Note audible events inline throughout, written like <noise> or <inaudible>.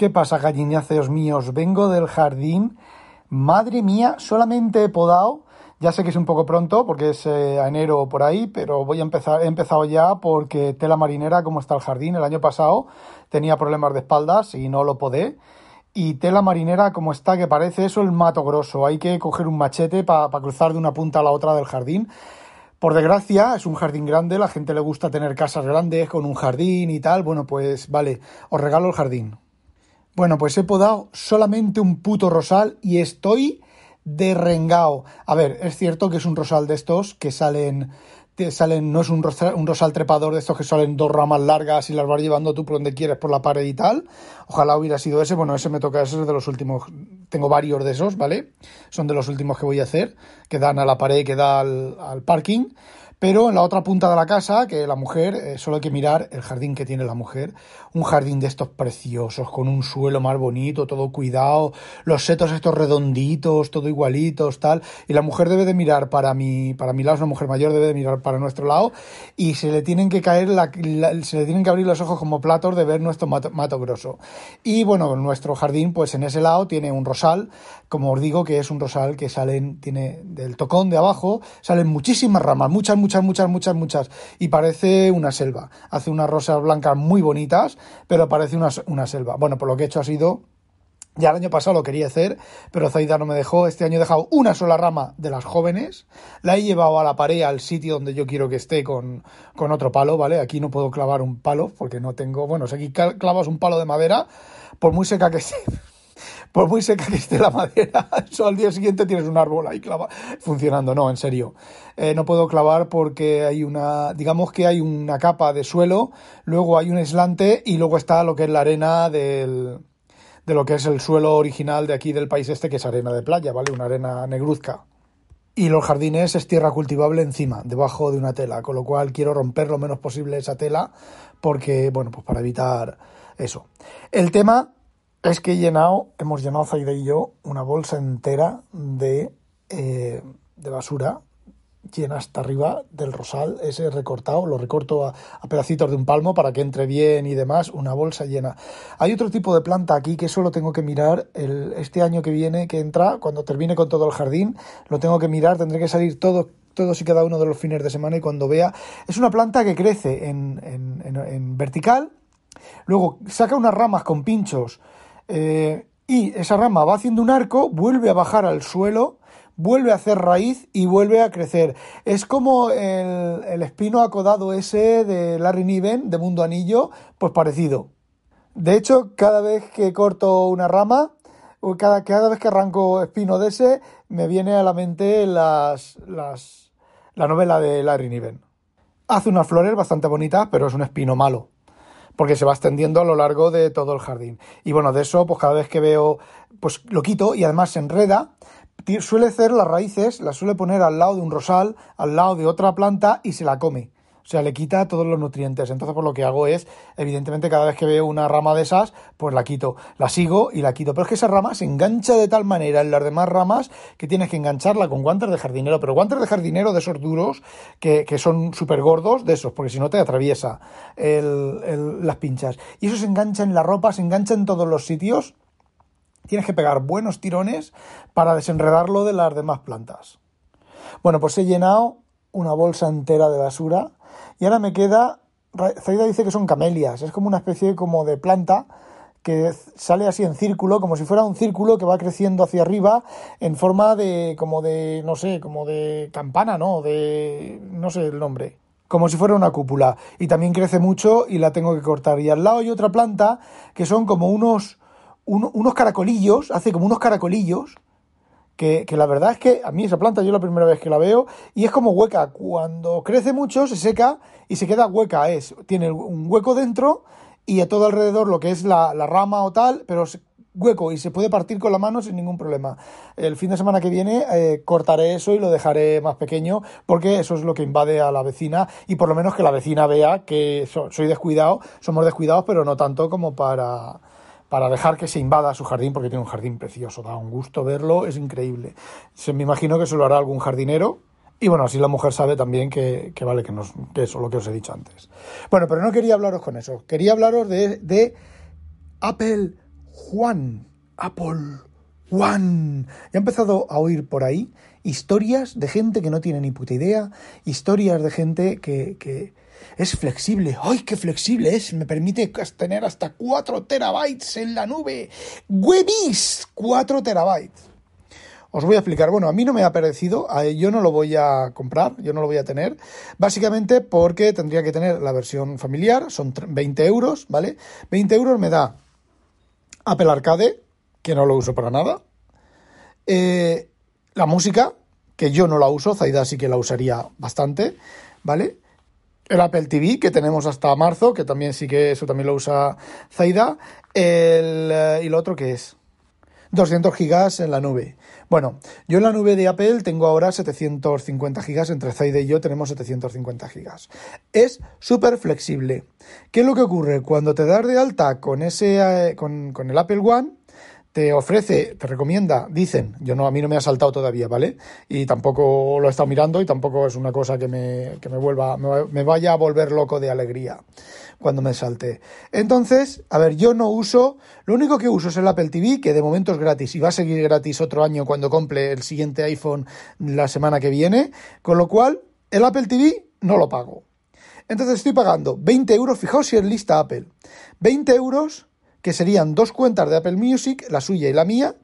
¿Qué pasa, gallináceos míos? Vengo del jardín. Madre mía, solamente he podado. Ya sé que es un poco pronto porque es eh, enero por ahí, pero voy a empezar, he empezado ya porque tela marinera, como está el jardín, el año pasado tenía problemas de espaldas y no lo podé. Y tela marinera, como está, que parece eso el mato grosso. Hay que coger un machete para cruzar de una punta a la otra del jardín. Por desgracia, es un jardín grande, la gente le gusta tener casas grandes con un jardín y tal. Bueno, pues vale, os regalo el jardín. Bueno, pues he podado solamente un puto rosal y estoy derrengao. A ver, es cierto que es un rosal de estos que salen salen, no es un rosal, un rosal trepador de estos que salen dos ramas largas y las vas llevando tú por donde quieres, por la pared y tal. Ojalá hubiera sido ese. Bueno, ese me toca, ese es de los últimos. Tengo varios de esos, ¿vale? Son de los últimos que voy a hacer, que dan a la pared, que da al, al parking. Pero en la otra punta de la casa, que la mujer, eh, solo hay que mirar el jardín que tiene la mujer. Un jardín de estos preciosos, con un suelo más bonito, todo cuidado, los setos estos redonditos, todo igualitos, tal. Y la mujer debe de mirar para mi, para mi lado, es una mujer mayor, debe de mirar para nuestro lado. Y se le tienen que caer, la, se le tienen que abrir los ojos como platos de ver nuestro mato, grosso. Y bueno, nuestro jardín, pues en ese lado tiene un rosal, como os digo, que es un rosal que salen, tiene del tocón de abajo, salen muchísimas ramas, muchas, muchas muchas, muchas, muchas, muchas. Y parece una selva. Hace unas rosas blancas muy bonitas, pero parece una, una selva. Bueno, por lo que he hecho ha sido ya el año pasado lo quería hacer, pero Zaida no me dejó. Este año he dejado una sola rama de las jóvenes. La he llevado a la pared, al sitio donde yo quiero que esté con, con otro palo, ¿vale? Aquí no puedo clavar un palo porque no tengo... Bueno, si aquí clavas un palo de madera, por muy seca que esté, por muy seca que esté la madera, <laughs> eso al día siguiente tienes un árbol ahí clava, funcionando. No, en serio. Eh, no puedo clavar porque hay una, digamos que hay una capa de suelo, luego hay un eslante y luego está lo que es la arena del, de lo que es el suelo original de aquí del país este, que es arena de playa, ¿vale? Una arena negruzca. Y los jardines es tierra cultivable encima, debajo de una tela, con lo cual quiero romper lo menos posible esa tela porque, bueno, pues para evitar eso. El tema es que he llenado, hemos llenado Zaida y yo una bolsa entera de, eh, de basura llena hasta arriba del rosal, ese recortado, lo recorto a, pedacitos de un palmo para que entre bien y demás, una bolsa llena. Hay otro tipo de planta aquí que solo tengo que mirar el, este año que viene, que entra, cuando termine con todo el jardín, lo tengo que mirar, tendré que salir todo, todos y cada uno de los fines de semana y cuando vea, es una planta que crece en, en, en vertical, luego saca unas ramas con pinchos, eh, y esa rama va haciendo un arco, vuelve a bajar al suelo, vuelve a hacer raíz y vuelve a crecer. Es como el, espino acodado ese de Larry Niven, de Mundo Anillo, pues parecido. De hecho, cada vez que corto una rama, cada, cada vez que arranco espino de ese, me viene a la mente las, las, la novela de Larry Niven. Hace unas flores bastante bonitas, pero es un espino malo porque se va extendiendo a lo largo de todo el jardín. Y bueno, de eso, pues cada vez que veo, pues lo quito y además se enreda. Suele hacer las raíces, las suele poner al lado de un rosal, al lado de otra planta y se la come. O sea, le quita todos los nutrientes. Entonces, pues lo que hago es, evidentemente, cada vez que veo una rama de esas, pues la quito. La sigo y la quito. Pero es que esa rama se engancha de tal manera en las demás ramas que tienes que engancharla con guantes de jardinero. Pero guantes de jardinero de esos duros, que, son súper gordos, de esos, porque si no te atraviesa las pinchas. Y eso se engancha en la ropa, se engancha en todos los sitios. Tienes que pegar buenos tirones para desenredarlo de las demás plantas. Bueno, pues he llenado una bolsa entera de basura y ahora me queda, Zaida dice que son camelias, es como una especie como de planta que sale así en círculo, como si fuera un círculo que va creciendo hacia arriba en forma de, como de, no sé, como de campana, ¿no? De, no sé el nombre. Como si fuera una cúpula. Y también crece mucho y la tengo que cortar. Y al lado hay otra planta que son como unos, unos caracolillos, hace como unos caracolillos, que, la verdad es que a mí esa planta yo la primera vez que la veo y es como hueca. Cuando crece mucho se seca y se queda hueca. Es, tiene un hueco dentro y a todo alrededor lo que es la, rama o tal, pero hueco y se puede partir con la mano sin ningún problema. El fin de semana que viene eh, cortaré eso y lo dejaré más pequeño porque eso es lo que invade a la vecina y por lo menos que la vecina vea que soy descuidado, somos descuidados, pero no tanto como para para dejar que se invada su jardín, porque tiene un jardín precioso, da un gusto verlo, es increíble. Se, me imagino que se lo hará algún jardinero. Y bueno, así la mujer sabe también que, vale, que, nos, que lo que os he dicho antes. Bueno, pero no quería hablaros con eso. Quería hablaros de, de Apple Juan, Apple. Ya he empezado a oír por ahí historias de gente que no tiene ni puta idea, historias de gente que, que es flexible. ¡Ay, qué flexible es! Me permite tener hasta 4 terabytes en la nube. ¡Webis! 4 terabytes. Os voy a explicar. Bueno, a mí no me ha parecido, yo no lo voy a comprar, yo no lo voy a tener, básicamente porque tendría que tener la versión familiar, son 20 euros, ¿vale? 20 euros me da Apple Arcade, que no lo uso para nada, eh, la música, que yo no la uso, Zaida sí que la usaría bastante, ¿vale? El Apple TV, que tenemos hasta marzo, que también sí que eso también lo usa Zaida, el, eh, y lo otro que es 200 gigas en la nube. Bueno, yo en la nube de Apple tengo ahora 750 gigas, entre Zaide y yo tenemos 750 gigas. Es súper flexible. ¿Qué es lo que ocurre? Cuando te das de alta con, ese, eh, con, con el Apple One, te ofrece, te recomienda, dicen, yo no, a mí no me ha saltado todavía, ¿vale? Y tampoco lo he estado mirando y tampoco es una cosa que me, que me vuelva, me, vaya a volver loco de alegría cuando me salte. Entonces, a ver, yo no uso, lo único que uso es el Apple TV, que de momento es gratis y va a seguir gratis otro año cuando compre el siguiente iPhone la semana que viene, con lo cual el Apple TV no lo pago. Entonces estoy pagando 20 euros, fijaos si es lista Apple, 20 euros que serían dos cuentas de Apple Music, la suya y la mía,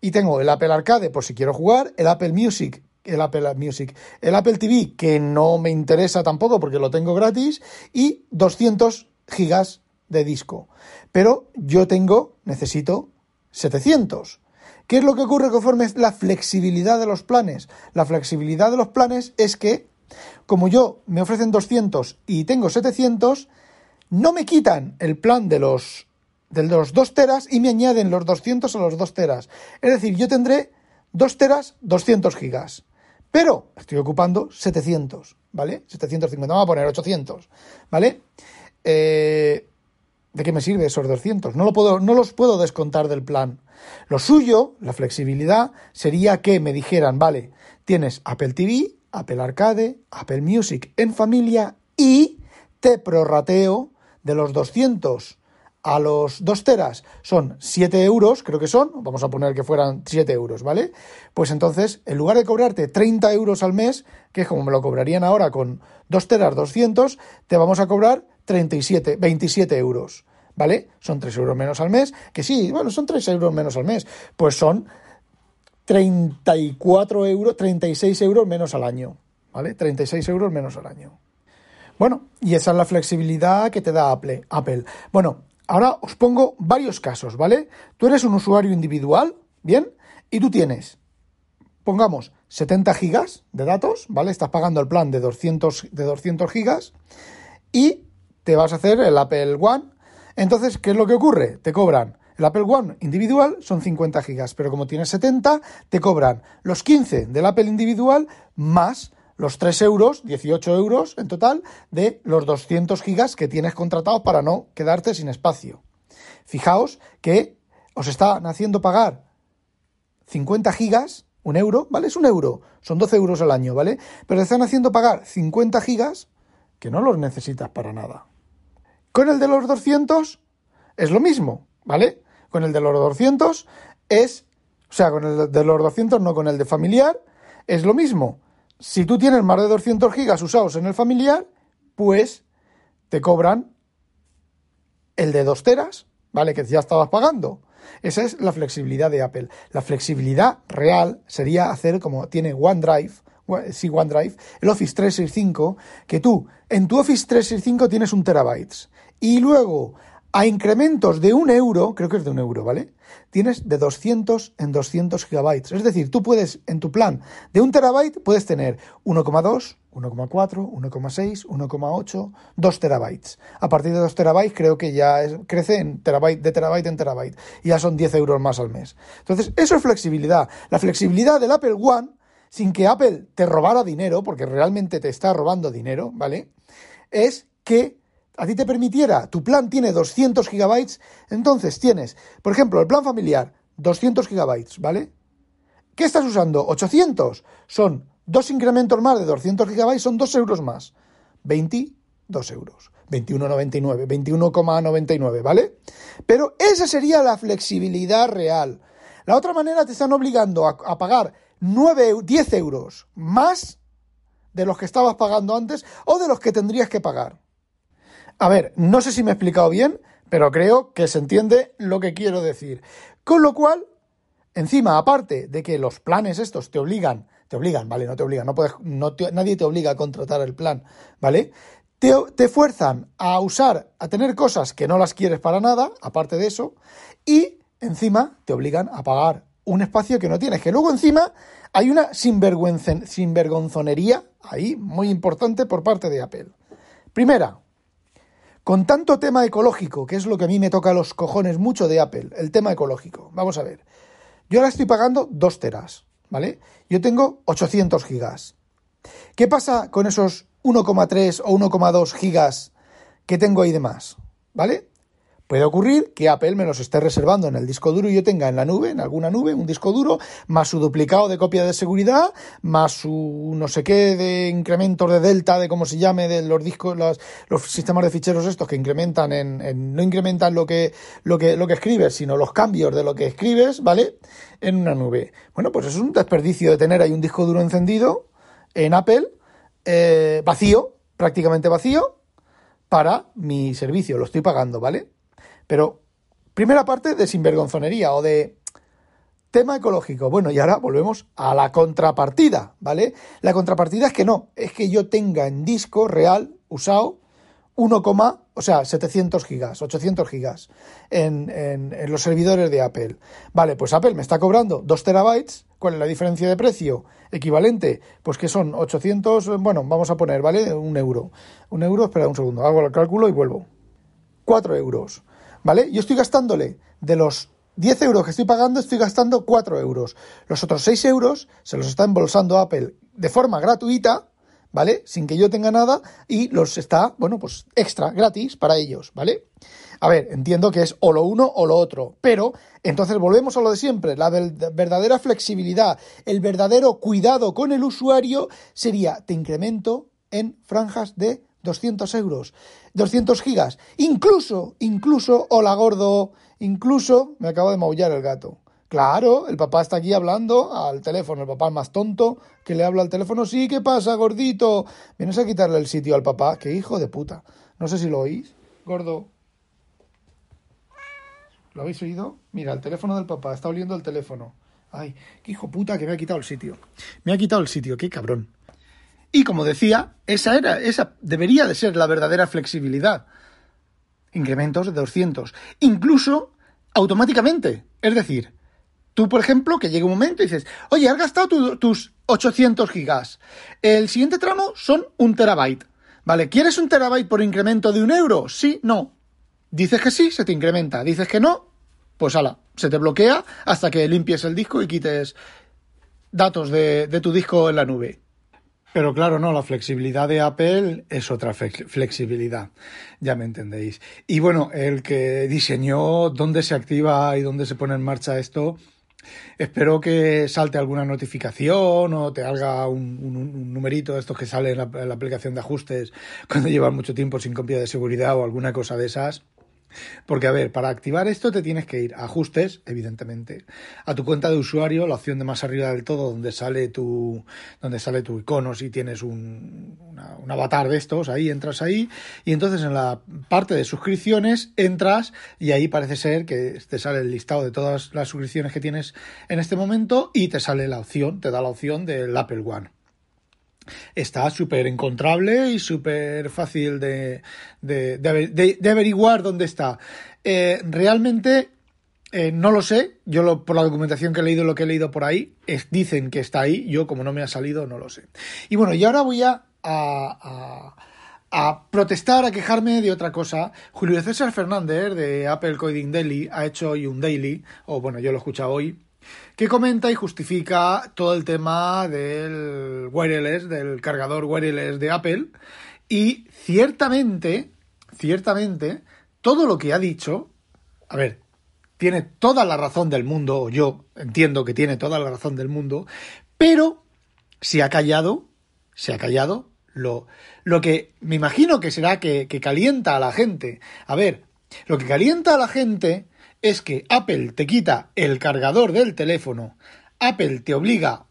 y tengo el Apple Arcade por si quiero jugar, el Apple Music, el Apple Music, el Apple TV que no me interesa tampoco porque lo tengo gratis y 200 gigas de disco. Pero yo tengo, necesito 700. ¿Qué es lo que ocurre conforme la flexibilidad de los planes? La flexibilidad de los planes es que, como yo me ofrecen 200 y tengo 700, no me quitan el plan de los de los 2 teras y me añaden los 200 a los 2 teras. Es decir, yo tendré 2 teras, 200 gigas. Pero estoy ocupando 700, ¿vale? 750, vamos a poner 800, ¿vale? Eh, ¿De qué me sirve esos 200? No, lo puedo, no los puedo descontar del plan. Lo suyo, la flexibilidad, sería que me dijeran, vale, tienes Apple TV, Apple Arcade, Apple Music en familia y te prorrateo de los 200 a los 2 teras son 7 euros, creo que son, vamos a poner que fueran 7 euros, ¿vale? Pues entonces, en lugar de cobrarte 30 euros al mes, que es como me lo cobrarían ahora con 2 teras 200, te vamos a cobrar 37, 27 euros, ¿vale? Son 3 euros menos al mes, que sí, bueno, son 3 euros menos al mes, pues son 34 euros, 36 euros menos al año, ¿vale? 36 euros menos al año. Bueno, y esa es la flexibilidad que te da Apple. Apple. Bueno, Ahora os pongo varios casos, ¿vale? Tú eres un usuario individual, ¿bien? Y tú tienes, pongamos, 70 gigas de datos, ¿vale? Estás pagando el plan de 200, de 200 gigas y te vas a hacer el Apple One. Entonces, ¿qué es lo que ocurre? Te cobran el Apple One individual son 50 gigas, pero como tienes 70, te cobran los 15 del Apple individual más los 3 euros, 18 euros en total, de los 200 gigas que tienes contratados para no quedarte sin espacio. Fijaos que os están haciendo pagar 50 gigas, un euro, ¿vale? Es un euro, son 12 euros al año, ¿vale? Pero te están haciendo pagar 50 gigas que no los necesitas para nada. Con el de los 200 es lo mismo, ¿vale? Con el de los 200 es, o sea, con el de los 200 no con el de familiar, es lo mismo si tú tienes más de 200 gigas usados en el familiar, pues te cobran el de 2 teras, ¿vale? Que ya estabas pagando. Esa es la flexibilidad de Apple. La flexibilidad real sería hacer como tiene OneDrive, sí, OneDrive, el Office 365, que tú en tu Office 365 tienes un terabytes y luego a incrementos de un euro, creo que es de un euro, ¿vale? Tienes de 200 en 200 gigabytes. Es decir, tú puedes, en tu plan de un terabyte, puedes tener 1,2, 1,4, 1,6, 1,8, 2 terabytes. A partir de 2 terabytes creo que ya crece en terabyte, de terabyte en terabyte. Y ya son 10 euros más al mes. Entonces, eso es flexibilidad. La flexibilidad del Apple One, sin que Apple te robara dinero, porque realmente te está robando dinero, ¿vale? Es que a ti te permitiera, tu plan tiene 200 gigabytes, entonces tienes, por ejemplo, el plan familiar, 200 gigabytes, ¿vale? ¿Qué estás usando? 800. Son dos incrementos más de 200 gigabytes, son 2 euros más. 20 2 euros. 21,99, 21,99, ¿vale? Pero esa sería la flexibilidad real. La otra manera te están obligando a, pagar 9, 10 euros más de los que estabas pagando antes o de los que tendrías que pagar. A ver, no sé si me he explicado bien, pero creo que se entiende lo que quiero decir. Con lo cual, encima, aparte de que los planes estos te obligan, te obligan, ¿vale? No te obligan, no puedes, no nadie te obliga a contratar el plan, ¿vale? Te, fuerzan a usar, a tener cosas que no las quieres para nada, aparte de eso, y encima te obligan a pagar un espacio que no tienes, que luego encima hay una sinvergonzonería ahí muy importante por parte de Apple. Primera, con tanto tema ecológico, que es lo que a mí me toca los cojones mucho de Apple, el tema ecológico. Vamos a ver. Yo ahora estoy pagando 2 teras, ¿vale? Yo tengo 800 gigas. ¿Qué pasa con esos 1,3 o 1,2 gigas que tengo ahí de más? ¿Vale? Puede ocurrir que Apple me los esté reservando en el disco duro y yo tenga en la nube, en alguna nube, un disco duro, más su duplicado de copia de seguridad, más su no sé qué de incrementos de delta, de cómo se llame, de los discos, los, los sistemas de ficheros estos que incrementan en, no incrementan lo que, lo que, lo que escribes, sino los cambios de lo que escribes, ¿vale? En una nube. Bueno, pues es un desperdicio de tener ahí un disco duro encendido en Apple, eh, vacío, prácticamente vacío, para mi servicio, lo estoy pagando, ¿vale? Pero, primera parte de sinvergonzonería o de tema ecológico. Bueno, y ahora volvemos a la contrapartida, ¿vale? La contrapartida es que no, es que yo tenga en disco real usado 1, o sea, 700 gigas, 800 gigas en, en, los servidores de Apple. Vale, pues Apple me está cobrando 2 terabytes. ¿Cuál es la diferencia de precio? Equivalente, pues que son 800, bueno, vamos a poner, ¿vale? Un euro. Un euro, espera un segundo, hago el cálculo y vuelvo. 4 euros. ¿Vale? Yo estoy gastándole de los 10 euros que estoy pagando, estoy gastando 4 euros. Los otros 6 euros se los está embolsando Apple de forma gratuita, ¿vale? Sin que yo tenga nada y los está, bueno, pues extra, gratis para ellos, ¿vale? A ver, entiendo que es o lo uno o lo otro, pero entonces volvemos a lo de siempre, la verdadera flexibilidad, el verdadero cuidado con el usuario sería te incremento en franjas de 200 euros, 200 gigas, incluso, incluso, hola gordo, incluso, me acabo de maullar el gato. Claro, el papá está aquí hablando al teléfono, el papá más tonto que le habla al teléfono, sí, ¿qué pasa, gordito? Vienes a quitarle el sitio al papá, qué hijo de puta. No sé si lo oís, gordo. ¿Lo habéis oído? Mira, el teléfono del papá, está oliendo el teléfono. Ay, qué hijo puta que me ha quitado el sitio. Me ha quitado el sitio, qué cabrón. Y como decía, esa era, esa debería de ser la verdadera flexibilidad. Incrementos de 200. Incluso automáticamente. Es decir, tú, por ejemplo, que llega un momento y dices, oye, has gastado tus 800 gigas. El siguiente tramo son un terabyte. ¿Vale? ¿Quieres un terabyte por incremento de un euro? Sí, no. Dices que sí, se te incrementa. Dices que no, pues ala, se te bloquea hasta que limpies el disco y quites datos de, de tu disco en la nube. Pero claro, no, la flexibilidad de Apple es otra flexibilidad, ya me entendéis. Y bueno, el que diseñó dónde se activa y dónde se pone en marcha esto, espero que salte alguna notificación o te haga un, numerito de estos que sale en la, en la aplicación de ajustes cuando llevas mucho tiempo sin copia de seguridad o alguna cosa de esas porque, a ver, para activar esto te tienes que ir a ajustes, evidentemente, a tu cuenta de usuario, la opción de más arriba del todo, donde sale tu, donde sale tu icono, si tienes un, un avatar de estos, ahí entras ahí, y entonces en la parte de suscripciones entras y ahí parece ser que te sale el listado de todas las suscripciones que tienes en este momento y te sale la opción, te da la opción del Apple One está súper encontrable y súper fácil de, de, averiguar dónde está. Eh, realmente eh, no lo sé, yo lo, por la documentación que he leído, lo que he leído por ahí, es, dicen que está ahí, yo como no me ha salido, no lo sé. Y bueno, y ahora voy a, a, a protestar, a quejarme de otra cosa. Julio César Fernández de Apple Coding Daily ha hecho hoy un daily, o bueno, yo lo he escuchado hoy, que comenta y justifica todo el tema del wireless, del cargador wireless de Apple. Y ciertamente, ciertamente, todo lo que ha dicho, a ver, tiene toda la razón del mundo, o yo entiendo que tiene toda la razón del mundo, pero se ha callado, se ha callado lo, lo que me imagino que será que, que calienta a la gente. A ver, lo que calienta a la gente es que Apple te quita el cargador del teléfono, Apple te obliga,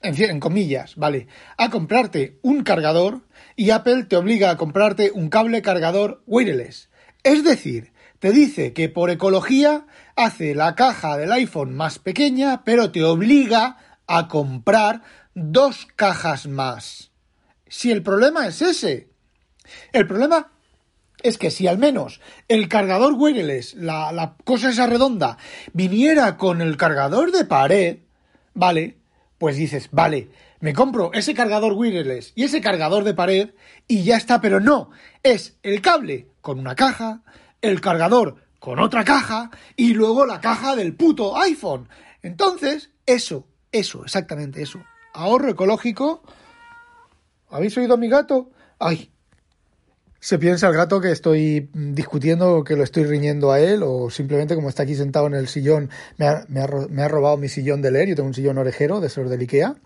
en, en comillas, ¿vale?, a comprarte un cargador y Apple te obliga a comprarte un cable cargador wireless. Es decir, te dice que por ecología hace la caja del iPhone más pequeña, pero te obliga a comprar dos cajas más. Si el problema es ese. El problema es que si al menos el cargador wireless, la, la cosa esa redonda, viniera con el cargador de pared, ¿vale? Pues dices, vale, me compro ese cargador wireless y ese cargador de pared y ya está, pero no, es el cable con una caja, el cargador con otra caja y luego la caja del puto iPhone. Entonces, eso, eso, exactamente eso. Ahorro ecológico. ¿Habéis oído a mi gato? Ay, se piensa el gato que estoy discutiendo, que lo estoy riñendo a él, o simplemente como está aquí sentado en el sillón, me ha, robado mi sillón de leer. Yo tengo un sillón orejero de esos del Ikea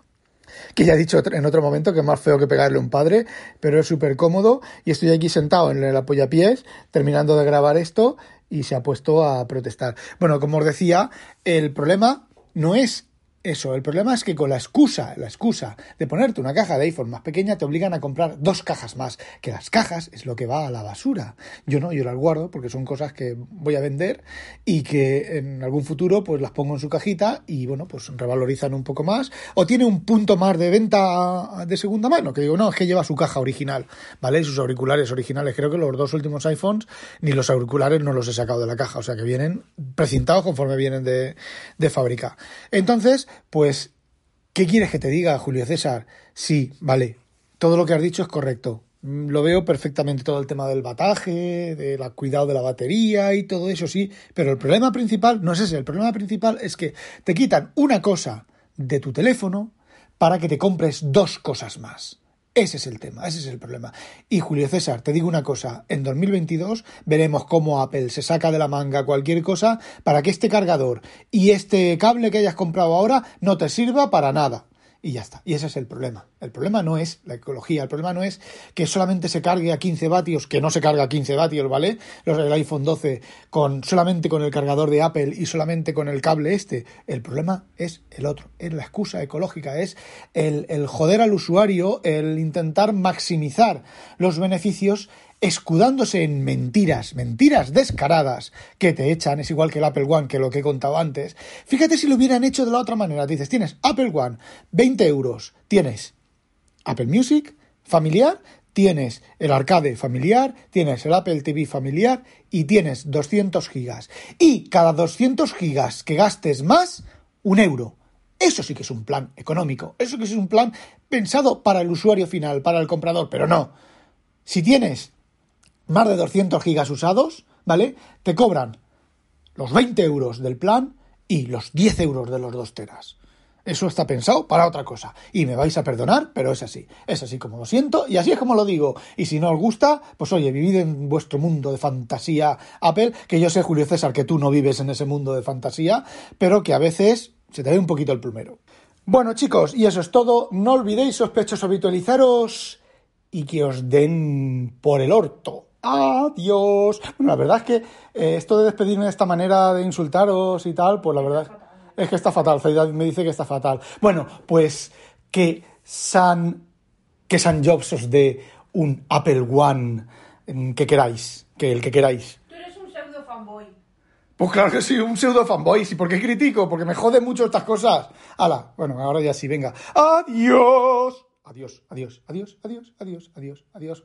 que ya he dicho en otro momento que es más feo que pegarle un padre, pero es súper cómodo y estoy aquí sentado en el apoyapiés terminando de grabar esto y se ha puesto a protestar. Bueno, como os decía, el problema no es eso, el problema es que con la excusa, la excusa de ponerte una caja de iPhone más pequeña, te obligan a comprar dos cajas más, que las cajas es lo que va a la basura. Yo no, yo las guardo porque son cosas que voy a vender y que en algún futuro pues las pongo en su cajita y bueno, pues revalorizan un poco más. O tiene un punto más de venta de segunda mano, que digo, no, es que lleva su caja original, ¿vale? sus auriculares originales. Creo que los dos últimos iPhones ni los auriculares no los he sacado de la caja, o sea que vienen precintados conforme vienen de, de fábrica. Entonces, pues, ¿qué quieres que te diga, Julio César? Sí, vale, todo lo que has dicho es correcto. Mm, lo veo perfectamente todo el tema del bataje, del cuidado de la batería y todo eso, sí, pero el problema principal no es ese, el problema principal es que te quitan una cosa de tu teléfono para que te compres dos cosas más. Ese es el tema, ese es el problema. Y Julio César, te digo una cosa, en 2022 veremos cómo Apple se saca de la manga cualquier cosa para que este cargador y este cable que hayas comprado ahora no te sirva para nada y ya está. Y ese es el problema. El problema no es la ecología, el problema no es que solamente se cargue a 15 vatios, que no se carga a 15 vatios, ¿vale? Los del iPhone 12 con solamente con el cargador de Apple y solamente con el cable este. El problema es el otro, es la excusa ecológica, es el, el joder al usuario, el intentar maximizar los beneficios escudándose en mentiras, mentiras descaradas que te echan, es igual que el Apple One, que lo que he contado antes. Fíjate si lo hubieran hecho de la otra manera. Dices, tienes Apple One, 20 euros, tienes Apple Music familiar, tienes el arcade familiar, tienes el Apple TV familiar y tienes 200 gigas. Y cada 200 gigas que gastes más, un euro. Eso sí que es un plan económico, eso sí que es un plan pensado para el usuario final, para el comprador, pero no. Si tienes más de 200 gigas usados, ¿vale? Te cobran los 20 euros del plan y los 10 euros de los 2 teras. Eso está pensado para otra cosa. Y me vais a perdonar, pero es así. Es así como lo siento y así es como lo digo. Y si no os gusta, pues oye, vivid en vuestro mundo de fantasía Apple, que yo sé, Julio César, que tú no vives en ese mundo de fantasía, pero que a veces se te ve un poquito el plumero. Bueno, chicos, y eso es todo. No olvidéis, sospechosos, habitualizaros y que os den por el orto adiós. Bueno, la verdad es que eh, esto de despedirme de esta manera de insultaros y tal, pues la verdad es que está fatal. Zaida me dice que está fatal. Bueno, pues que San, que San Jobs os dé un Apple One mm, que queráis, que el que queráis. Tú eres un pseudo fanboy. Pues claro que sí, un pseudo fanboy. ¿Y por qué critico? Porque me jode mucho estas cosas. Hala, bueno, ahora ya sí, venga. Adiós. Adiós, adiós, adiós, adiós, adiós, adiós, adiós.